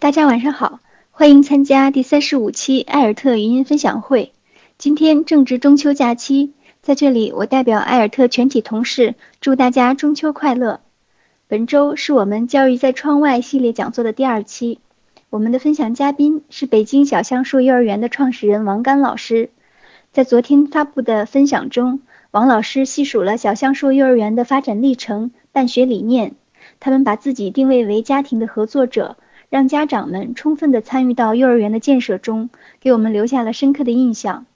大家晚上好，欢迎参加第三十五期艾尔特语音分享会。今天正值中秋假期，在这里我代表艾尔特全体同事祝大家中秋快乐。本周是我们“教育在窗外”系列讲座的第二期，我们的分享嘉宾是北京小橡树幼儿园的创始人王刚老师。在昨天发布的分享中，王老师细数了小橡树幼儿园的发展历程、办学理念。他们把自己定位为家庭的合作者。让家长们充分地参与到幼儿园的建设中，给我们留下了深刻的印象。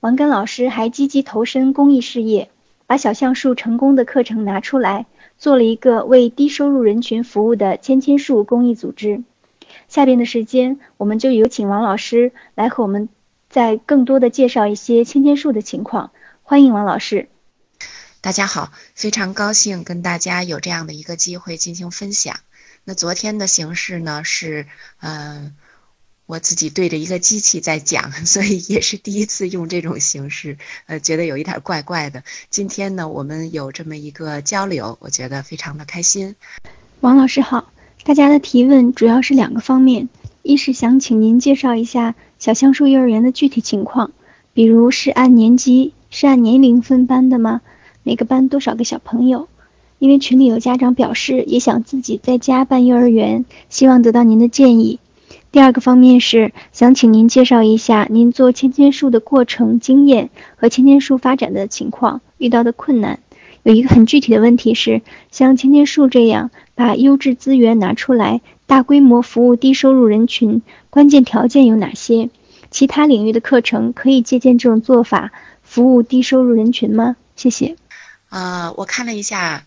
王根老师还积极投身公益事业，把小橡树成功的课程拿出来，做了一个为低收入人群服务的千千树公益组织。下边的时间，我们就有请王老师来和我们再更多的介绍一些千千树的情况。欢迎王老师。大家好，非常高兴跟大家有这样的一个机会进行分享。那昨天的形式呢是，嗯，我自己对着一个机器在讲，所以也是第一次用这种形式，呃，觉得有一点怪怪的。今天呢，我们有这么一个交流，我觉得非常的开心。王老师好，大家的提问主要是两个方面，一是想请您介绍一下小橡树幼儿园的具体情况，比如是按年级、是按年龄分班的吗？每个班多少个小朋友？因为群里有家长表示也想自己在家办幼儿园，希望得到您的建议。第二个方面是想请您介绍一下您做千千树的过程经验和千千树发展的情况，遇到的困难。有一个很具体的问题是，像千千树这样把优质资源拿出来，大规模服务低收入人群，关键条件有哪些？其他领域的课程可以借鉴这种做法，服务低收入人群吗？谢谢。啊，我看了一下。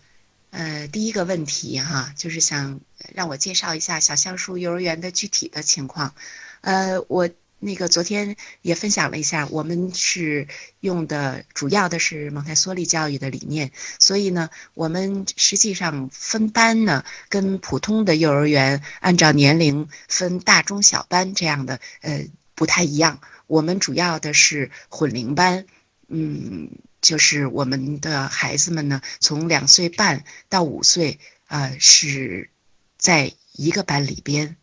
呃，第一个问题哈，就是想让我介绍一下小橡树幼儿园的具体的情况。呃，我那个昨天也分享了一下，我们是用的主要的是蒙台梭利教育的理念，所以呢，我们实际上分班呢，跟普通的幼儿园按照年龄分大中小班这样的呃不太一样。我们主要的是混龄班，嗯。就是我们的孩子们呢，从两岁半到五岁，呃，是在一个班里边。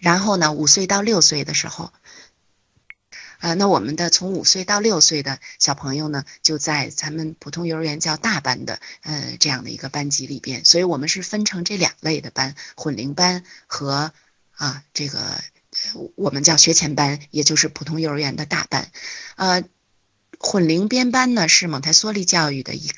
然后呢，五岁到六岁的时候，呃，那我们的从五岁到六岁的小朋友呢，就在咱们普通幼儿园叫大班的，呃，这样的一个班级里边。所以我们是分成这两类的班：混龄班和啊，这个我们叫学前班，也就是普通幼儿园的大班，呃。混龄编班呢是蒙台梭利教育的一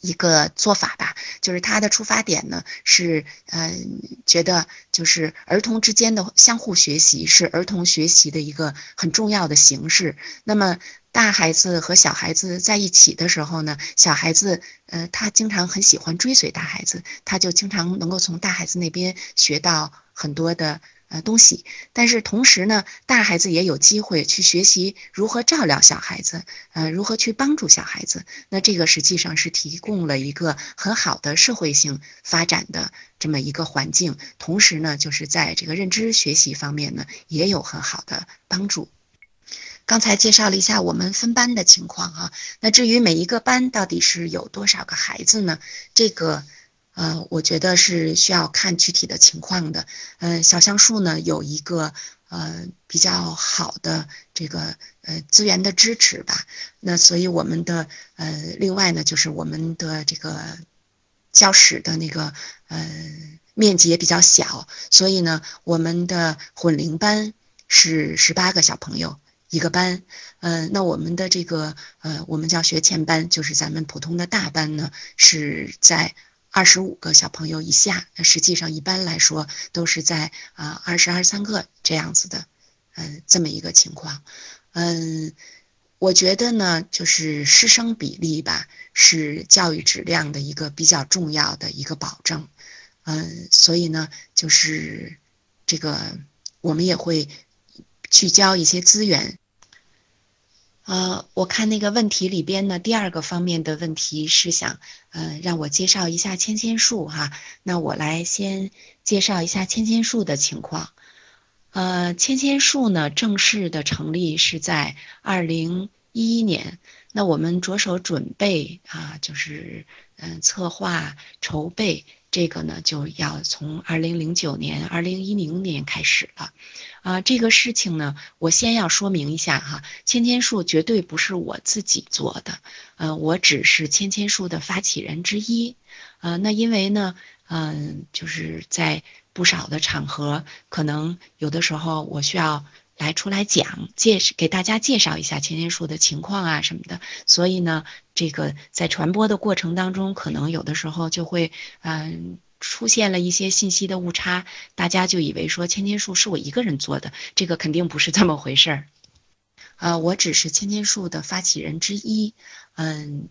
一个做法吧，就是它的出发点呢是嗯觉得就是儿童之间的相互学习是儿童学习的一个很重要的形式。那么大孩子和小孩子在一起的时候呢，小孩子呃他经常很喜欢追随大孩子，他就经常能够从大孩子那边学到很多的。呃，东西，但是同时呢，大孩子也有机会去学习如何照料小孩子，呃，如何去帮助小孩子。那这个实际上是提供了一个很好的社会性发展的这么一个环境，同时呢，就是在这个认知学习方面呢，也有很好的帮助。刚才介绍了一下我们分班的情况啊，那至于每一个班到底是有多少个孩子呢？这个。呃，我觉得是需要看具体的情况的。呃，小橡树呢有一个呃比较好的这个呃资源的支持吧。那所以我们的呃另外呢就是我们的这个教室的那个呃面积也比较小，所以呢我们的混龄班是十八个小朋友一个班。嗯，那我们的这个呃我们叫学前班，就是咱们普通的大班呢是在。二十五个小朋友以下，那实际上一般来说都是在啊二十二三个这样子的，嗯，这么一个情况。嗯，我觉得呢，就是师生比例吧，是教育质量的一个比较重要的一个保证。嗯，所以呢，就是这个我们也会聚焦一些资源。呃，我看那个问题里边呢，第二个方面的问题是想，呃，让我介绍一下千千树哈。那我来先介绍一下千千树的情况。呃，千千树呢，正式的成立是在二零一一年。那我们着手准备啊，就是嗯，策划筹备这个呢就要从二零零九年、二零一零年开始了。啊，这个事情呢，我先要说明一下哈，千千树绝对不是我自己做的，呃，我只是千千树的发起人之一。呃，那因为呢，嗯，就是在不少的场合，可能有的时候我需要来出来讲，介给大家介绍一下千千树的情况啊什么的，所以呢，这个在传播的过程当中，可能有的时候就会嗯。出现了一些信息的误差，大家就以为说千千树是我一个人做的，这个肯定不是这么回事儿。啊，我只是千千树的发起人之一，嗯，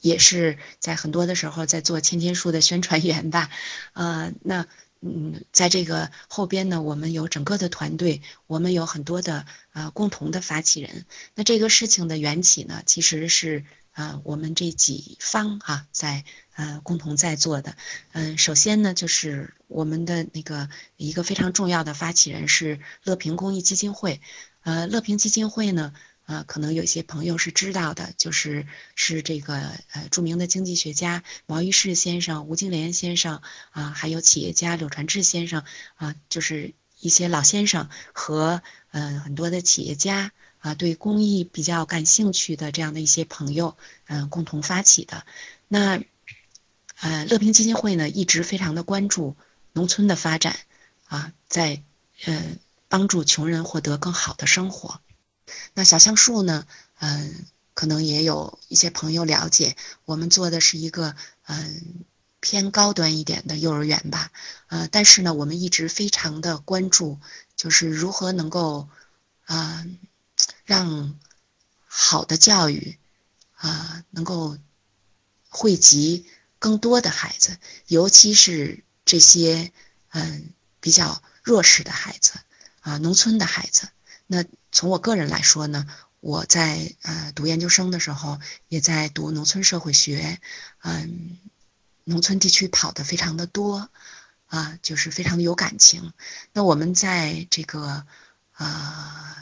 也是在很多的时候在做千千树的宣传员吧。呃，那嗯，在这个后边呢，我们有整个的团队，我们有很多的呃共同的发起人。那这个事情的缘起呢，其实是。啊，我们这几方哈，在呃共同在做的，嗯，首先呢，就是我们的那个一个非常重要的发起人是乐平公益基金会，呃，乐平基金会呢，呃，可能有些朋友是知道的，就是是这个呃著名的经济学家毛于轼先生、吴敬琏先生啊，还有企业家柳传志先生啊，就是一些老先生和嗯很多的企业家。啊，对公益比较感兴趣的这样的一些朋友，嗯，共同发起的。那，呃，乐平基金会呢，一直非常的关注农村的发展，啊，在呃帮助穷人获得更好的生活。那小橡树呢，嗯，可能也有一些朋友了解，我们做的是一个嗯偏高端一点的幼儿园吧，呃，但是呢，我们一直非常的关注，就是如何能够啊。让好的教育啊，能够惠及更多的孩子，尤其是这些嗯比较弱势的孩子啊，农村的孩子。那从我个人来说呢，我在呃读研究生的时候，也在读农村社会学，嗯，农村地区跑的非常的多啊，就是非常的有感情。那我们在这个啊。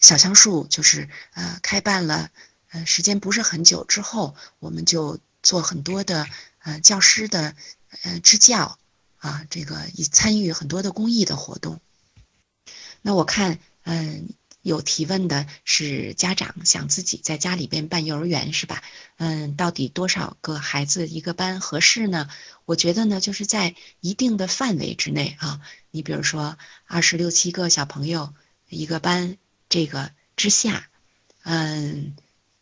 小橡树就是呃开办了呃时间不是很久之后，我们就做很多的呃教师的呃支教啊，这个以参与很多的公益的活动。那我看嗯有提问的是家长想自己在家里边办幼儿园是吧？嗯，到底多少个孩子一个班合适呢？我觉得呢就是在一定的范围之内啊，你比如说二十六七个小朋友一个班。这个之下，嗯，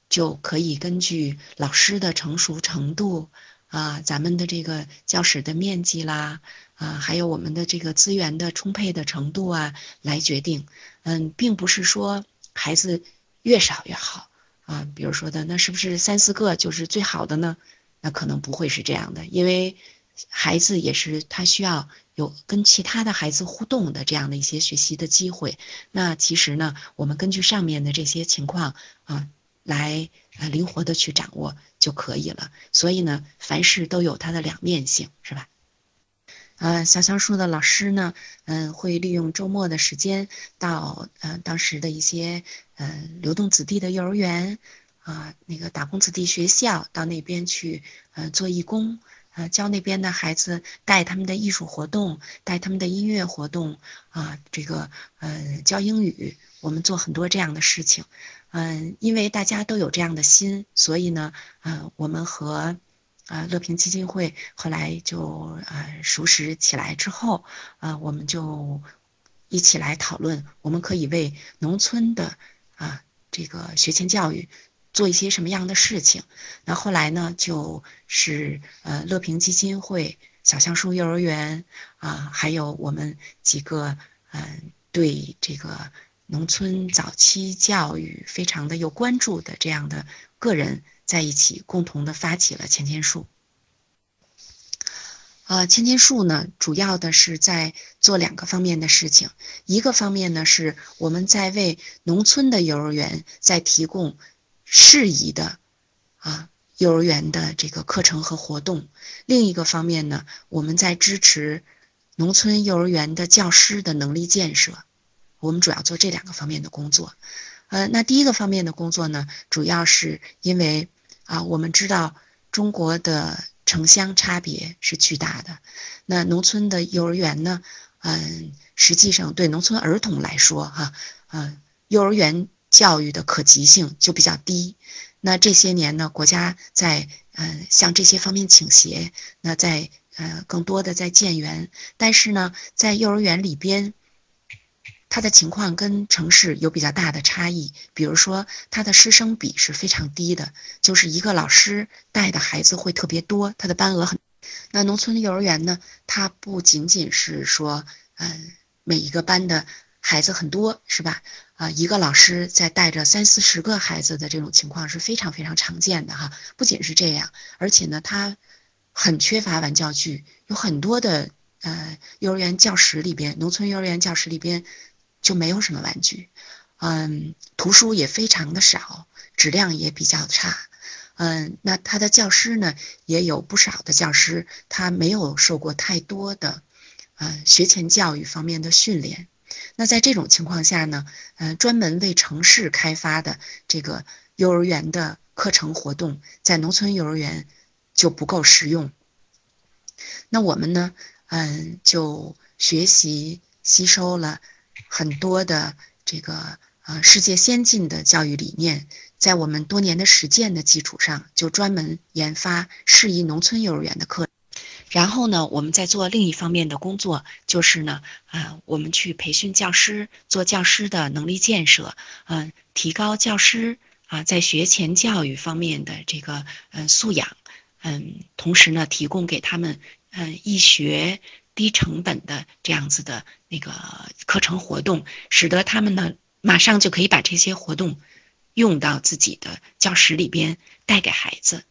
就可以根据老师的成熟程度啊，咱们的这个教室的面积啦，啊，还有我们的这个资源的充沛的程度啊，来决定。嗯，并不是说孩子越少越好啊。比如说的，那是不是三四个就是最好的呢？那可能不会是这样的，因为。孩子也是他需要有跟其他的孩子互动的这样的一些学习的机会。那其实呢，我们根据上面的这些情况啊，来呃灵活的去掌握就可以了。所以呢，凡事都有它的两面性，是吧？呃，小橡树的老师呢，嗯，会利用周末的时间到呃当时的一些呃流动子弟的幼儿园啊，那个打工子弟学校到那边去呃做义工。呃，教那边的孩子带他们的艺术活动，带他们的音乐活动啊，这个呃教英语，我们做很多这样的事情。嗯，因为大家都有这样的心，所以呢，呃，我们和啊乐平基金会后来就呃熟识起来之后，啊，我们就一起来讨论，我们可以为农村的啊这个学前教育。做一些什么样的事情？那后来呢？就是呃，乐平基金会、小橡树幼儿园啊，还有我们几个嗯，对这个农村早期教育非常的有关注的这样的个人在一起，共同的发起了千千树。啊，千千树呢，主要的是在做两个方面的事情。一个方面呢，是我们在为农村的幼儿园在提供。适宜的啊，幼儿园的这个课程和活动。另一个方面呢，我们在支持农村幼儿园的教师的能力建设。我们主要做这两个方面的工作。呃，那第一个方面的工作呢，主要是因为啊，我们知道中国的城乡差别是巨大的。那农村的幼儿园呢？嗯，实际上对农村儿童来说，哈，嗯，幼儿园教育的可及性就比较低。那这些年呢，国家在嗯向这些方面倾斜，那在呃更多的在建园，但是呢，在幼儿园里边。他的情况跟城市有比较大的差异，比如说他的师生比是非常低的，就是一个老师带的孩子会特别多，他的班额很。那农村的幼儿园呢，它不仅仅是说，嗯，每一个班的孩子很多，是吧？啊，一个老师在带着三四十个孩子的这种情况是非常非常常见的哈。不仅是这样，而且呢，他很缺乏玩教具，有很多的呃幼儿园教室里边，农村幼儿园教室里边。就没有什么玩具，嗯，图书也非常的少，质量也比较差，嗯，那他的教师呢，也有不少的教师，他没有受过太多的，呃，学前教育方面的训练。那在这种情况下呢，嗯，专门为城市开发的这个幼儿园的课程活动，在农村幼儿园就不够实用。那我们呢，嗯，就学习吸收了。很多的这个呃世界先进的教育理念，在我们多年的实践的基础上，就专门研发适宜农村幼儿园的课。然后呢，我们在做另一方面的工作，就是呢，啊，我们去培训教师，做教师的能力建设，嗯，提高教师啊在学前教育方面的这个嗯素养，嗯，同时呢，提供给他们嗯易学。低成本的这样子的那个课程活动，使得他们呢马上就可以把这些活动用到自己的教室里边带给孩子，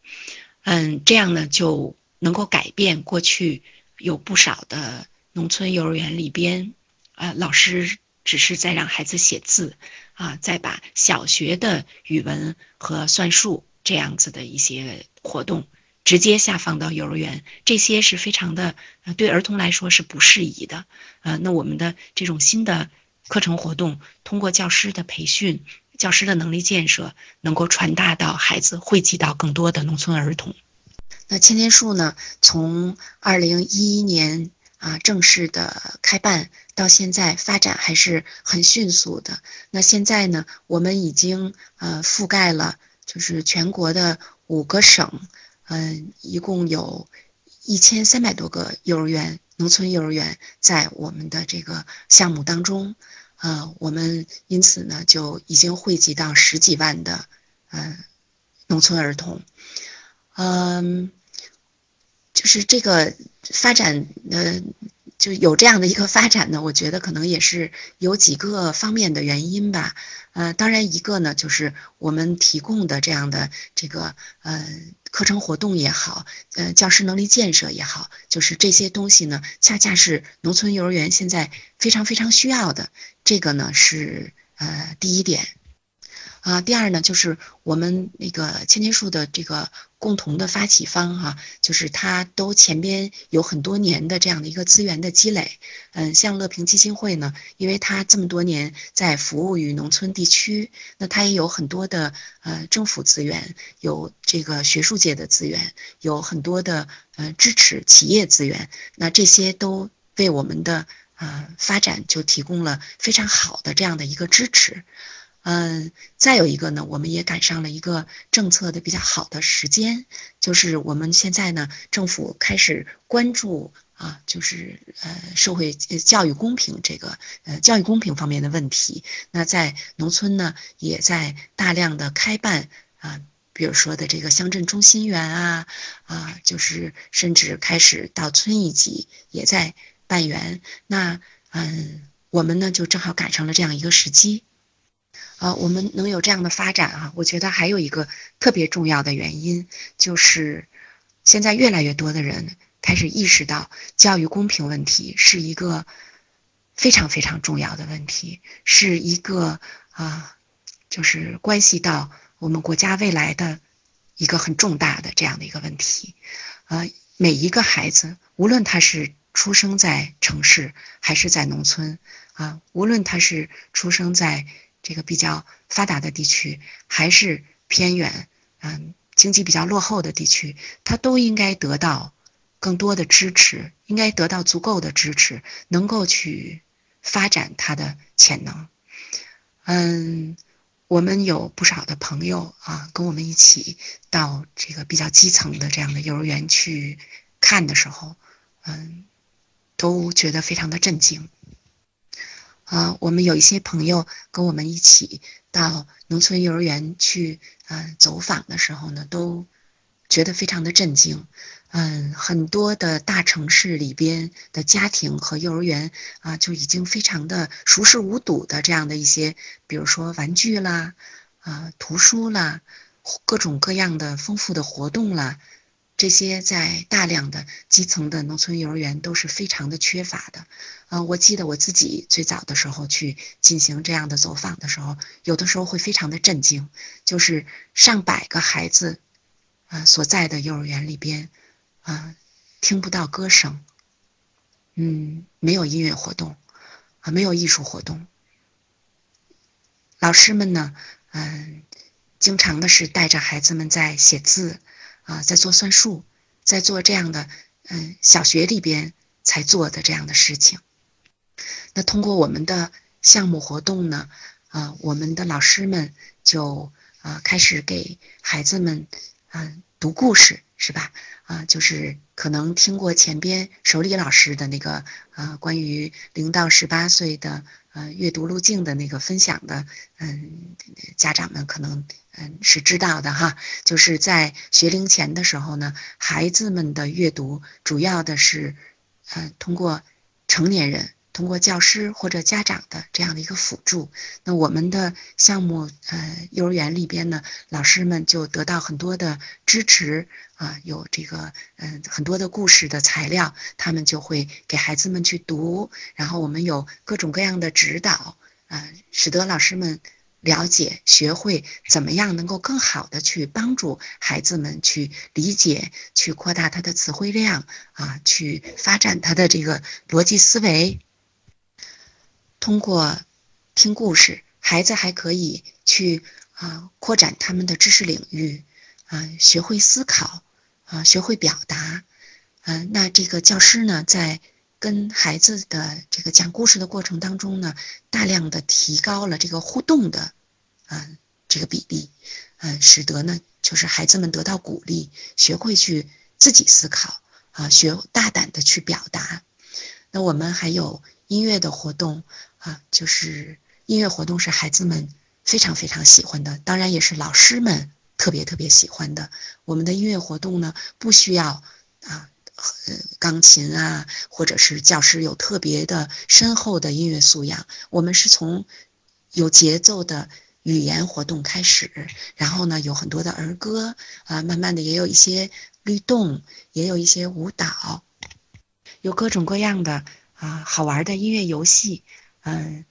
嗯，这样呢就能够改变过去有不少的农村幼儿园里边，啊，老师只是在让孩子写字啊，再把小学的语文和算术这样子的一些活动。直接下放到幼儿园，这些是非常的，对儿童来说是不适宜的。呃，那我们的这种新的课程活动，通过教师的培训、教师的能力建设，能够传达到孩子，惠及到更多的农村儿童。那千年树呢，从二零一一年啊正式的开办到现在，发展还是很迅速的。那现在呢，我们已经呃覆盖了就是全国的五个省。嗯，一共有一千三百多个幼儿园，农村幼儿园在我们的这个项目当中，呃，我们因此呢就已经汇集到十几万的嗯农村儿童，嗯，就是这个发展的。就有这样的一个发展呢，我觉得可能也是有几个方面的原因吧。呃，当然一个呢，就是我们提供的这样的这个呃课程活动也好，呃教师能力建设也好，就是这些东西呢，恰恰是农村幼儿园现在非常非常需要的。这个呢是呃第一点。啊，第二呢，就是我们那个千金树的这个共同的发起方哈，就是它都前边有很多年的这样的一个资源的积累。嗯，像乐平基金会呢，因为它这么多年在服务于农村地区，那它也有很多的呃政府资源，有这个学术界的资源，有很多的呃支持企业资源，那这些都为我们的呃发展就提供了非常好的这样的一个支持。嗯，再有一个呢，我们也赶上了一个政策的比较好的时间，就是我们现在呢，政府开始关注啊，就是呃社会教育公平这个呃教育公平方面的问题。那在农村呢，也在大量的开办啊，比如说的这个乡镇中心园啊啊，就是甚至开始到村一级也在办园。那嗯，我们呢就正好赶上了这样一个时机。呃，我们能有这样的发展啊，我觉得还有一个特别重要的原因，就是现在越来越多的人开始意识到教育公平问题是一个非常非常重要的问题，是一个啊，就是关系到我们国家未来的一个很重大的这样的一个问题。呃，每一个孩子，无论他是出生在城市还是在农村啊，无论他是出生在这个比较发达的地区，还是偏远，嗯，经济比较落后的地区，他都应该得到更多的支持，应该得到足够的支持，能够去发展他的潜能。嗯，我们有不少的朋友啊，跟我们一起到这个比较基层的这样的幼儿园去看的时候，嗯，都觉得非常的震惊。啊，我们有一些朋友跟我们一起到农村幼儿园去，嗯，走访的时候呢，都觉得非常的震惊。嗯，很多的大城市里边的家庭和幼儿园啊，就已经非常的熟视无睹的这样的一些，比如说玩具啦，啊，图书啦，各种各样的丰富的活动啦。这些在大量的基层的农村幼儿园都是非常的缺乏的，呃，我记得我自己最早的时候去进行这样的走访的时候，有的时候会非常的震惊，就是上百个孩子，啊所在的幼儿园里边，啊听不到歌声，嗯，没有音乐活动，啊没有艺术活动，老师们呢，嗯，经常的是带着孩子们在写字。啊，在做算术，在做这样的，嗯，小学里边才做的这样的事情。那通过我们的项目活动呢，啊，我们的老师们就啊开始给孩子们，嗯，读故事，是吧？啊，就是可能听过前边守礼老师的那个，呃，关于零到十八岁的。呃，阅读路径的那个分享的，嗯，家长们可能嗯是知道的哈，就是在学龄前的时候呢，孩子们的阅读主要的是，呃，通过成年人。通过教师或者家长的这样的一个辅助，那我们的项目呃幼儿园里边呢，老师们就得到很多的支持啊，有这个嗯很多的故事的材料，他们就会给孩子们去读，然后我们有各种各样的指导啊，使得老师们了解学会怎么样能够更好的去帮助孩子们去理解，去扩大他的词汇量啊，去发展他的这个逻辑思维。通过听故事，孩子还可以去啊扩展他们的知识领域啊，学会思考啊，学会表达。嗯，那这个教师呢，在跟孩子的这个讲故事的过程当中呢，大量的提高了这个互动的嗯这个比例，嗯，使得呢就是孩子们得到鼓励，学会去自己思考啊，学大胆的去表达。那我们还有音乐的活动。啊，就是音乐活动是孩子们非常非常喜欢的，当然也是老师们特别特别喜欢的。我们的音乐活动呢，不需要啊，呃，钢琴啊，或者是教师有特别的深厚的音乐素养。我们是从有节奏的语言活动开始，然后呢，有很多的儿歌啊，慢慢的也有一些律动，也有一些舞蹈，有各种各样的啊好玩的音乐游戏。嗯，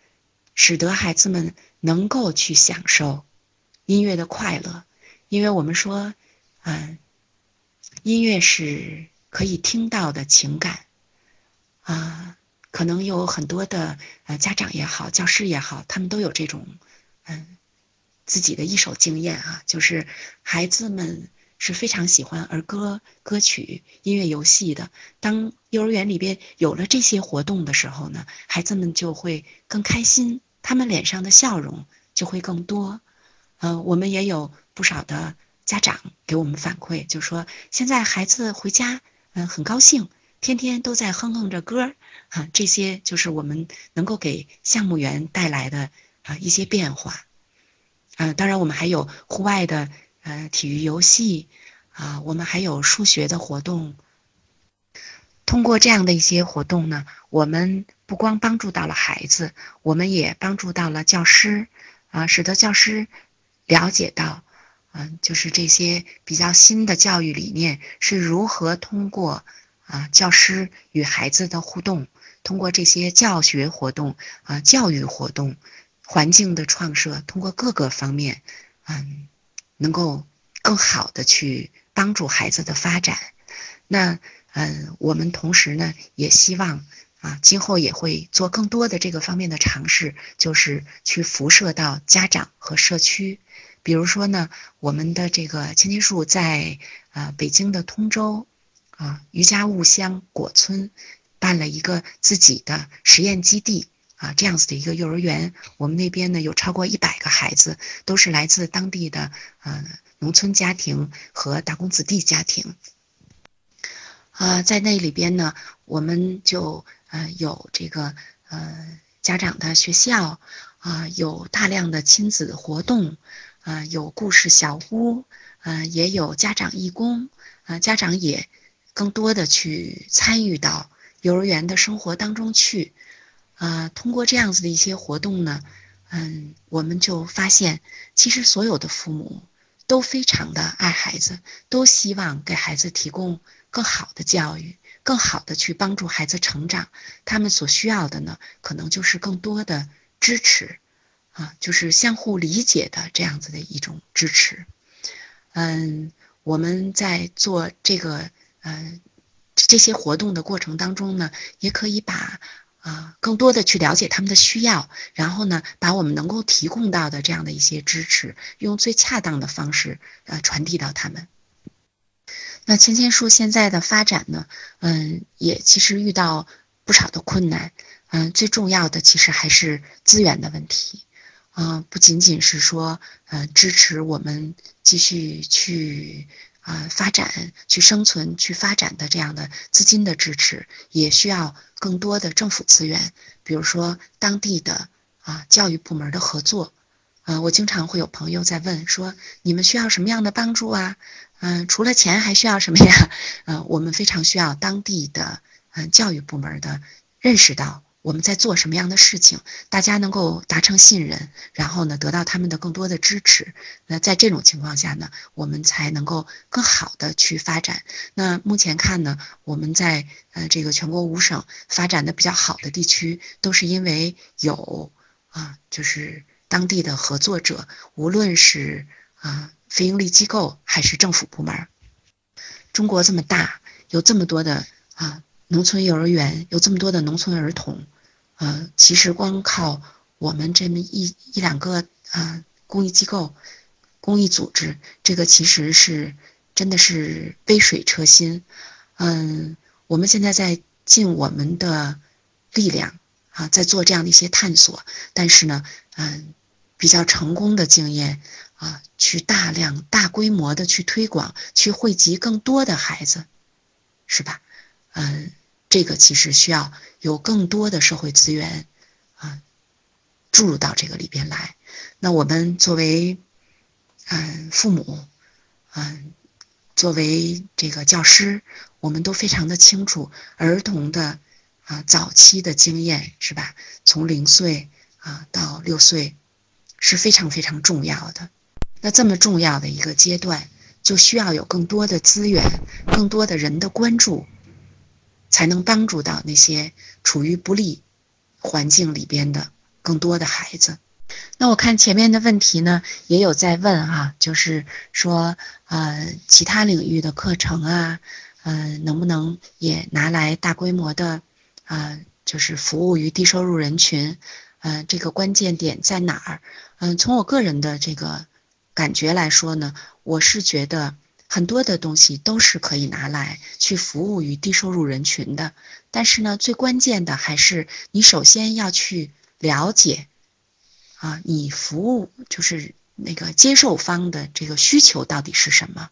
使得孩子们能够去享受音乐的快乐，因为我们说，嗯，音乐是可以听到的情感啊，可能有很多的呃家长也好，教师也好，他们都有这种嗯自己的一手经验啊，就是孩子们。是非常喜欢儿歌、歌曲、音乐游戏的。当幼儿园里边有了这些活动的时候呢，孩子们就会更开心，他们脸上的笑容就会更多。嗯，我们也有不少的家长给我们反馈，就说现在孩子回家，嗯，很高兴，天天都在哼哼着歌儿，哈，这些就是我们能够给项目园带来的啊一些变化。嗯，当然我们还有户外的。呃，体育游戏啊，我们还有数学的活动。通过这样的一些活动呢，我们不光帮助到了孩子，我们也帮助到了教师啊，使得教师了解到，嗯，就是这些比较新的教育理念是如何通过啊教师与孩子的互动，通过这些教学活动啊教育活动环境的创设，通过各个方面，嗯。能够更好的去帮助孩子的发展，那嗯，我们同时呢也希望啊，今后也会做更多的这个方面的尝试，就是去辐射到家长和社区，比如说呢，我们的这个千金树在呃北京的通州啊余家务乡果村办了一个自己的实验基地啊，这样子的一个幼儿园。我们那边呢有超过一百个孩子，都是来自当地的呃农村家庭和打工子弟家庭。啊，在那里边呢，我们就呃有这个呃家长的学校啊，有大量的亲子活动啊，有故事小屋，呃，也有家长义工啊，家长也更多的去参与到幼儿园的生活当中去啊。通过这样子的一些活动呢，嗯，我们就发现，其实所有的父母都非常的爱孩子，都希望给孩子提供。更好的教育，更好的去帮助孩子成长，他们所需要的呢，可能就是更多的支持，啊，就是相互理解的这样子的一种支持。嗯，我们在做这个呃这些活动的过程当中呢，也可以把啊更多的去了解他们的需要，然后呢，把我们能够提供到的这样的一些支持，用最恰当的方式呃传递到他们。那千千树现在的发展呢，嗯，也其实遇到不少的困难，嗯，最重要的其实还是资源的问题，啊，不仅仅是说，呃，支持我们继续去啊发展、去生存、去发展的这样的资金的支持，也需要更多的政府资源，比如说当地的啊教育部门的合作。啊，我经常会有朋友在问说，你们需要什么样的帮助啊？嗯，除了钱还需要什么呀？嗯，我们非常需要当地的嗯教育部门的认识到我们在做什么样的事情，大家能够达成信任，然后呢得到他们的更多的支持。那在这种情况下呢，我们才能够更好的去发展。那目前看呢，我们在呃这个全国五省发展的比较好的地区，都是因为有啊就是。当地的合作者，无论是啊非营利机构还是政府部门，中国这么大，有这么多的啊农村幼儿园，有这么多的农村儿童，呃，其实光靠我们这么一一两个啊公益机构、公益组织，这个其实是真的是杯水车薪。嗯，我们现在在尽我们的力量啊，在做这样的一些探索，但是呢，嗯。比较成功的经验啊，去大量、大规模的去推广，去惠及更多的孩子，是吧？嗯，这个其实需要有更多的社会资源啊注入到这个里边来。那我们作为嗯父母，嗯作为这个教师，我们都非常的清楚儿童的啊早期的经验，是吧？从零岁啊到六岁。是非常非常重要的。那这么重要的一个阶段，就需要有更多的资源、更多的人的关注，才能帮助到那些处于不利环境里边的更多的孩子。那我看前面的问题呢，也有在问哈，就是说呃，其他领域的课程啊，嗯，能不能也拿来大规模的啊，就是服务于低收入人群？嗯，这个关键点在哪儿？嗯，从我个人的这个感觉来说呢，我是觉得很多的东西都是可以拿来去服务于低收入人群的。但是呢，最关键的还是你首先要去了解啊，你服务就是那个接受方的这个需求到底是什么，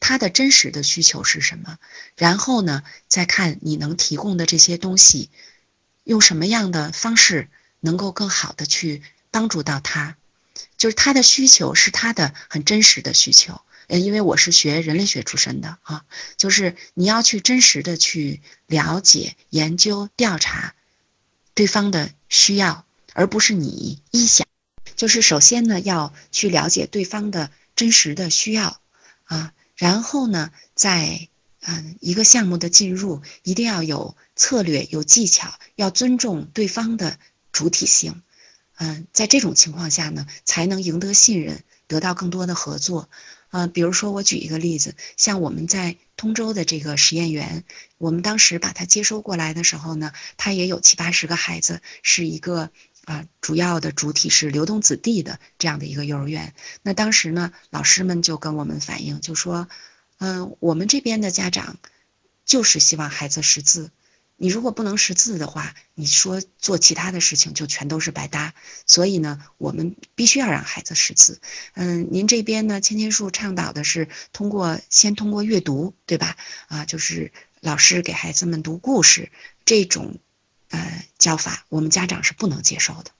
他的真实的需求是什么，然后呢，再看你能提供的这些东西用什么样的方式。能够更好的去帮助到他，就是他的需求是他的很真实的需求。呃，因为我是学人类学出身的啊，就是你要去真实的去了解、研究、调查对方的需要，而不是你臆想。就是首先呢，要去了解对方的真实的需要啊，然后呢，在嗯一个项目的进入，一定要有策略、有技巧，要尊重对方的。主体性，嗯，在这种情况下呢，才能赢得信任，得到更多的合作。嗯，比如说我举一个例子，像我们在通州的这个实验园，我们当时把它接收过来的时候呢，它也有七八十个孩子，是一个啊，主要的主体是流动子弟的这样的一个幼儿园。那当时呢，老师们就跟我们反映，就说，嗯，我们这边的家长就是希望孩子识字。你如果不能识字的话，你说做其他的事情就全都是白搭。所以呢，我们必须要让孩子识字。嗯，您这边呢，千千树倡导的是通过先通过阅读，对吧？啊，就是老师给孩子们读故事这种。呃，教法我们家长是不能接受的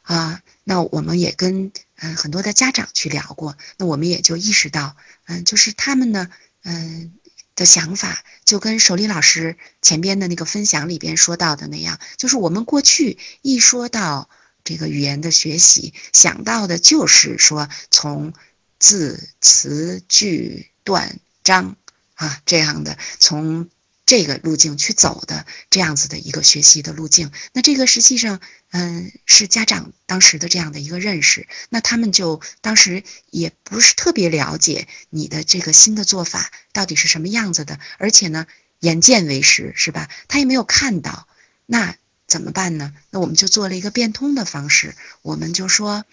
啊。那我们也跟嗯很多的家长去聊过，那我们也就意识到，嗯，就是他们呢，嗯的想法就跟守礼老师前边的那个分享里边说到的那样，就是我们过去一说到这个语言的学习，想到的就是说从字词句段章啊这样的从。这个路径去走的这样子的一个学习的路径，那这个实际上，嗯，是家长当时的这样的一个认识，那他们就当时也不是特别了解你的这个新的做法到底是什么样子的，而且呢，眼见为实是吧？他也没有看到，那怎么办呢？那我们就做了一个变通的方式，我们就说。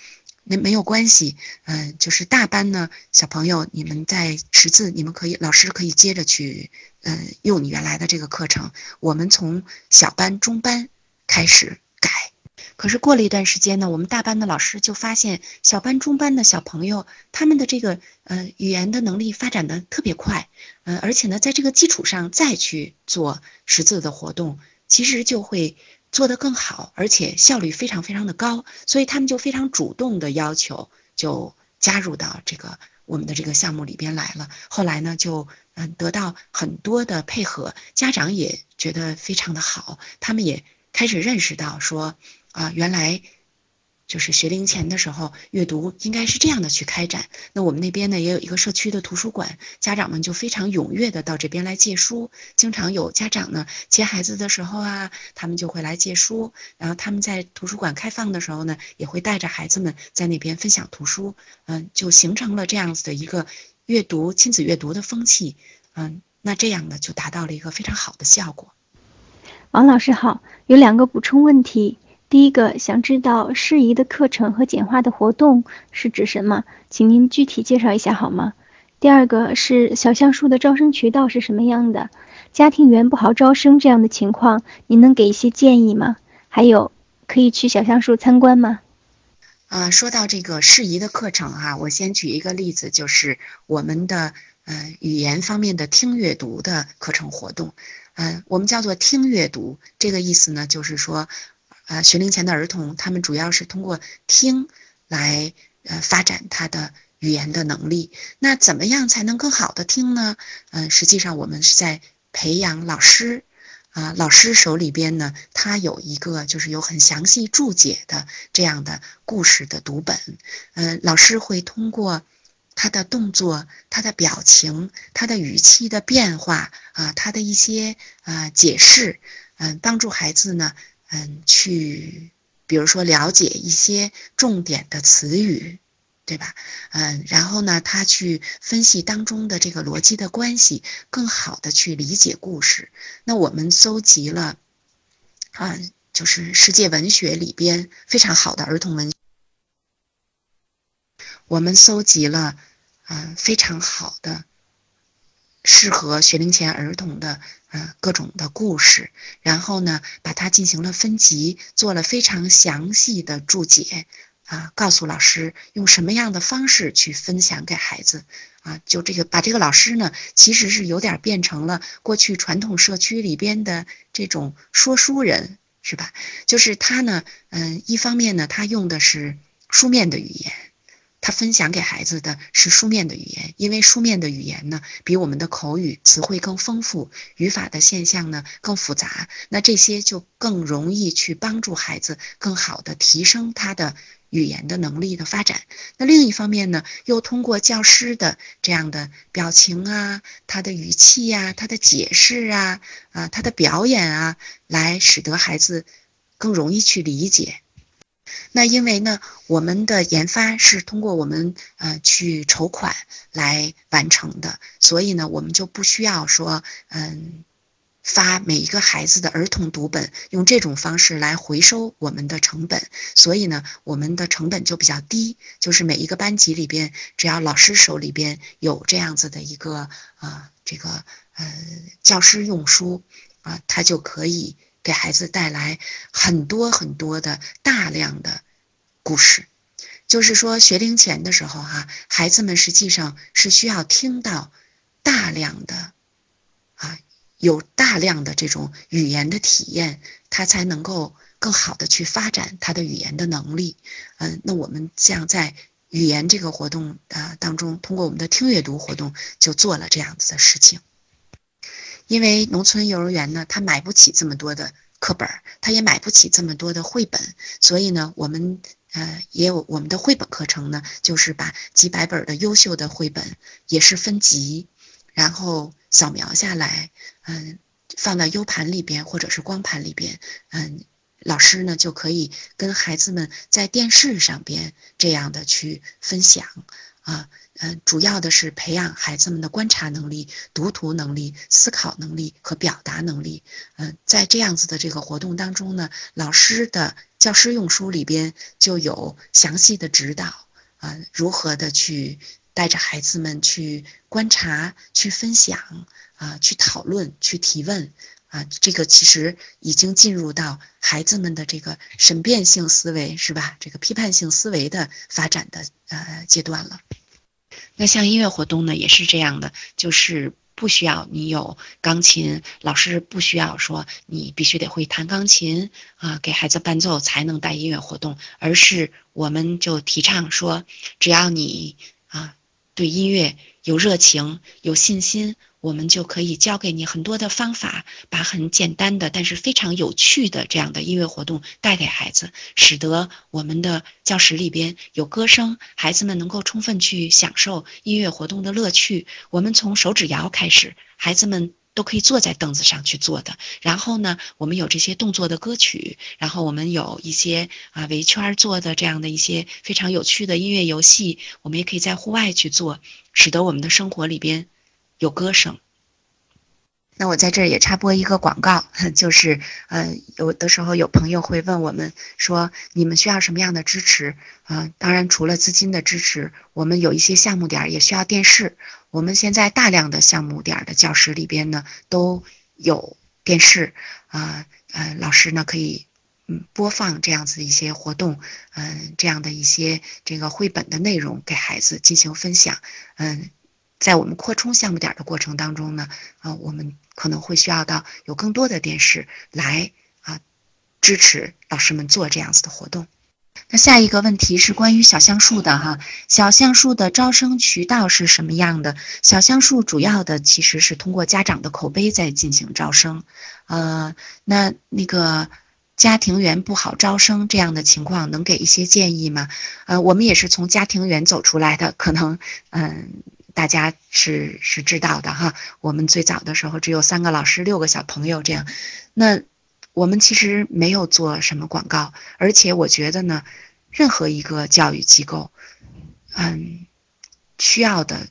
那没有关系，嗯，就是大班呢，小朋友，你们在识字，你们可以，老师可以接着去，嗯，用你原来的这个课程。我们从小班、中班开始改。可是过了一段时间呢，我们大班的老师就发现，小班、中班的小朋友，他们的这个，呃，语言的能力发展的特别快，嗯，而且呢，在这个基础上再去做识字的活动，其实就会。做得更好，而且效率非常非常的高，所以他们就非常主动的要求就加入到这个我们的这个项目里边来了。后来呢，就嗯得到很多的配合，家长也觉得非常的好，他们也开始认识到说啊，原来。就是学龄前的时候，阅读应该是这样的去开展。那我们那边呢，也有一个社区的图书馆，家长们就非常踊跃的到这边来借书。经常有家长呢接孩子的时候啊，他们就会来借书。然后他们在图书馆开放的时候呢，也会带着孩子们在那边分享图书。嗯，就形成了这样子的一个阅读亲子阅读的风气。嗯，那这样呢，就达到了一个非常好的效果。王老师好，有两个补充问题。第一个想知道适宜的课程和简化的活动是指什么，请您具体介绍一下好吗？第二个是小橡树的招生渠道是什么样的？家庭园不好招生这样的情况，您能给一些建议吗？还有可以去小橡树参观吗？啊，说到这个适宜的课程哈，我先举一个例子，就是我们的呃语言方面的听阅读的课程活动，嗯，我们叫做听阅读，这个意思呢，就是说。呃，学龄前的儿童，他们主要是通过听来呃发展他的语言的能力。那怎么样才能更好的听呢？嗯，实际上我们是在培养老师啊，老师手里边呢，他有一个就是有很详细注解的这样的故事的读本。嗯，老师会通过他的动作、他的表情、他的语气的变化啊，他的一些啊解释，嗯，帮助孩子呢。嗯，去比如说了解一些重点的词语，对吧？嗯，然后呢，他去分析当中的这个逻辑的关系，更好的去理解故事。那我们搜集了啊，就是世界文学里边非常好的儿童文，我们搜集了啊非常好的。适合学龄前儿童的，嗯，各种的故事，然后呢，把它进行了分级，做了非常详细的注解，啊，告诉老师用什么样的方式去分享给孩子，啊，就这个把这个老师呢，其实是有点变成了过去传统社区里边的这种说书人，是吧？就是他呢，嗯，一方面呢，他用的是书面的语言。他分享给孩子的是书面的语言，因为书面的语言呢，比我们的口语词汇更丰富，语法的现象呢更复杂，那这些就更容易去帮助孩子更好的提升他的语言的能力的发展。那另一方面呢，又通过教师的这样的表情啊，他的语气呀，他的解释啊，啊，他的表演啊，来使得孩子更容易去理解。那因为呢，我们的研发是通过我们呃去筹款来完成的，所以呢，我们就不需要说嗯发每一个孩子的儿童读本，用这种方式来回收我们的成本，所以呢，我们的成本就比较低。就是每一个班级里边，只要老师手里边有这样子的一个啊，这个呃教师用书啊，他就可以给孩子带来很多很多的大量的故事。就是说，学龄前的时候哈，孩子们实际上是需要听到大量的啊。有大量的这种语言的体验，他才能够更好的去发展他的语言的能力。嗯，那我们像在语言这个活动啊当中，通过我们的听阅读活动，就做了这样子的事情。因为农村幼儿园呢，他买不起这么多的课本，他也买不起这么多的绘本，所以呢，我们呃也有我们的绘本课程呢，就是把几百本的优秀的绘本也是分级。然后扫描下来，嗯，放到 U 盘里边或者是光盘里边，嗯，老师呢就可以跟孩子们在电视上边这样的去分享，啊，嗯，主要的是培养孩子们的观察能力、读图能力、思考能力和表达能力。嗯，在这样子的这个活动当中呢，老师的教师用书里边就有详细的指导，啊，如何的去。带着孩子们去观察、去分享啊，去讨论、去提问啊，这个其实已经进入到孩子们的这个审辩性思维是吧？这个批判性思维的发展的呃阶段了。那像音乐活动呢，也是这样的，就是不需要你有钢琴，老师不需要说你必须得会弹钢琴啊，给孩子伴奏才能带音乐活动，而是我们就提倡说，只要你啊。对音乐有热情、有信心，我们就可以教给你很多的方法，把很简单的但是非常有趣的这样的音乐活动带给孩子，使得我们的教室里边有歌声，孩子们能够充分去享受音乐活动的乐趣。我们从手指摇开始，孩子们。都可以坐在凳子上去做的。然后呢，我们有这些动作的歌曲，然后我们有一些啊围圈做的这样的一些非常有趣的音乐游戏，我们也可以在户外去做，使得我们的生活里边有歌声。那我在这儿也插播一个广告，就是呃，有的时候有朋友会问我们说，你们需要什么样的支持？啊，当然除了资金的支持，我们有一些项目点也需要电视。我们现在大量的项目点的教室里边呢都有电视，啊呃，老师呢可以嗯播放这样子一些活动，嗯，这样的一些这个绘本的内容给孩子进行分享，嗯。在我们扩充项目点的过程当中呢，啊，我们可能会需要到有更多的电视来啊支持老师们做这样子的活动。那下一个问题是关于小橡树的哈，小橡树的招生渠道是什么样的？小橡树主要的其实是通过家长的口碑在进行招生，呃，那那个家庭园不好招生这样的情况，能给一些建议吗？呃，我们也是从家庭园走出来的，可能嗯。大家是是知道的哈，我们最早的时候只有三个老师，六个小朋友这样。那我们其实没有做什么广告，而且我觉得呢，任何一个教育机构，嗯，需要的，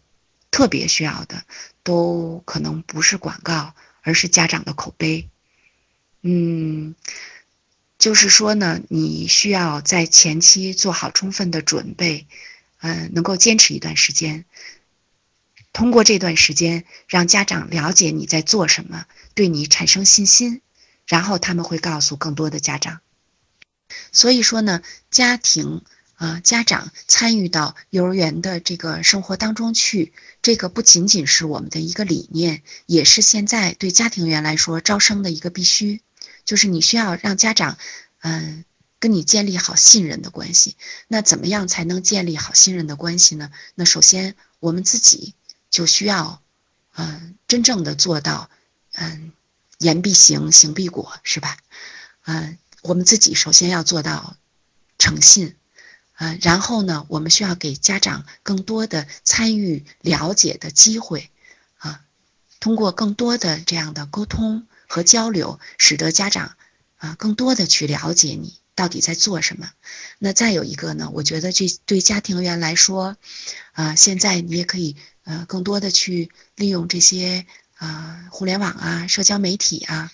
特别需要的，都可能不是广告，而是家长的口碑。嗯，就是说呢，你需要在前期做好充分的准备，嗯，能够坚持一段时间。通过这段时间，让家长了解你在做什么，对你产生信心，然后他们会告诉更多的家长。所以说呢，家庭啊，家长参与到幼儿园的这个生活当中去，这个不仅仅是我们的一个理念，也是现在对家庭园来说招生的一个必须，就是你需要让家长，嗯，跟你建立好信任的关系。那怎么样才能建立好信任的关系呢？那首先我们自己。就需要，嗯，真正的做到，嗯，言必行，行必果，是吧？嗯，我们自己首先要做到诚信，嗯，然后呢，我们需要给家长更多的参与了解的机会，啊，通过更多的这样的沟通和交流，使得家长啊更多的去了解你到底在做什么。那再有一个呢，我觉得这对家庭员来说，啊，现在你也可以。呃，更多的去利用这些啊互联网啊、社交媒体啊，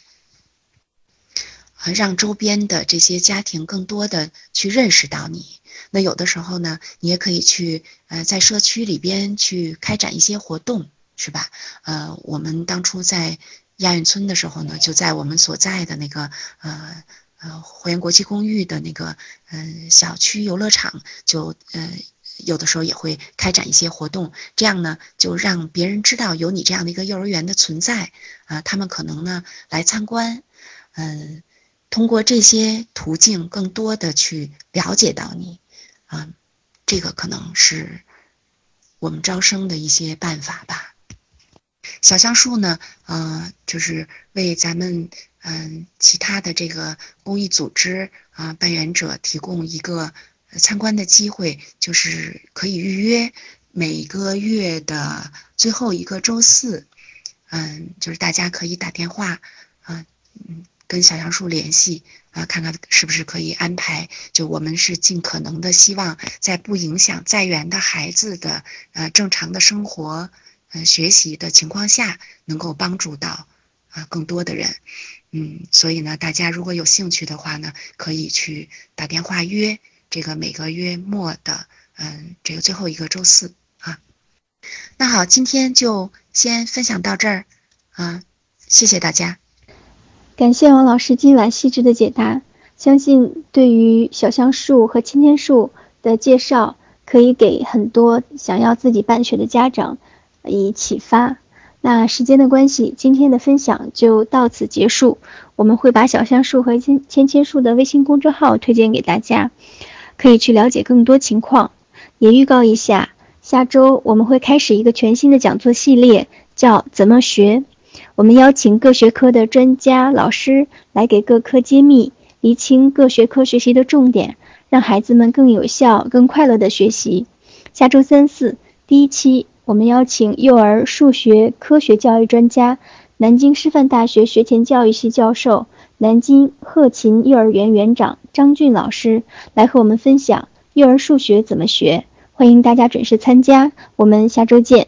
啊让周边的这些家庭更多的去认识到你。那有的时候呢，你也可以去呃在社区里边去开展一些活动，是吧？呃，我们当初在亚运村的时候呢，就在我们所在的那个呃呃汇源国际公寓的那个嗯小区游乐场，就呃有的时候也会开展一些活动，这样呢就让别人知道有你这样的一个幼儿园的存在啊，他们可能呢来参观，嗯，通过这些途径更多的去了解到你。啊，这个可能是我们招生的一些办法吧。小橡树呢，呃，就是为咱们嗯其他的这个公益组织啊办园者提供一个参观的机会，就是可以预约每个月的最后一个周四，嗯，就是大家可以打电话啊，嗯。跟小杨树联系啊，看看是不是可以安排。就我们是尽可能的希望，在不影响在园的孩子的呃正常的生活、呃学习的情况下，能够帮助到啊更多的人。嗯，所以呢，大家如果有兴趣的话呢，可以去打电话约这个每个月末的嗯这个最后一个周四啊。那好，今天就先分享到这儿啊，谢谢大家。感谢王老师今晚细致的解答，相信对于小橡树和千千树的介绍，可以给很多想要自己办学的家长以启发。那时间的关系，今天的分享就到此结束。我们会把小橡树和千千千树的微信公众号推荐给大家，可以去了解更多情况。也预告一下，下周我们会开始一个全新的讲座系列，叫怎么学。我们邀请各学科的专家老师来给各科揭秘、厘清各学科学习的重点，让孩子们更有效、更快乐的学习。下周三四第一期，我们邀请幼儿数学科学教育专家、南京师范大学学前教育系教授、南京鹤琴幼儿园园长张俊老师来和我们分享幼儿数学怎么学。欢迎大家准时参加，我们下周见。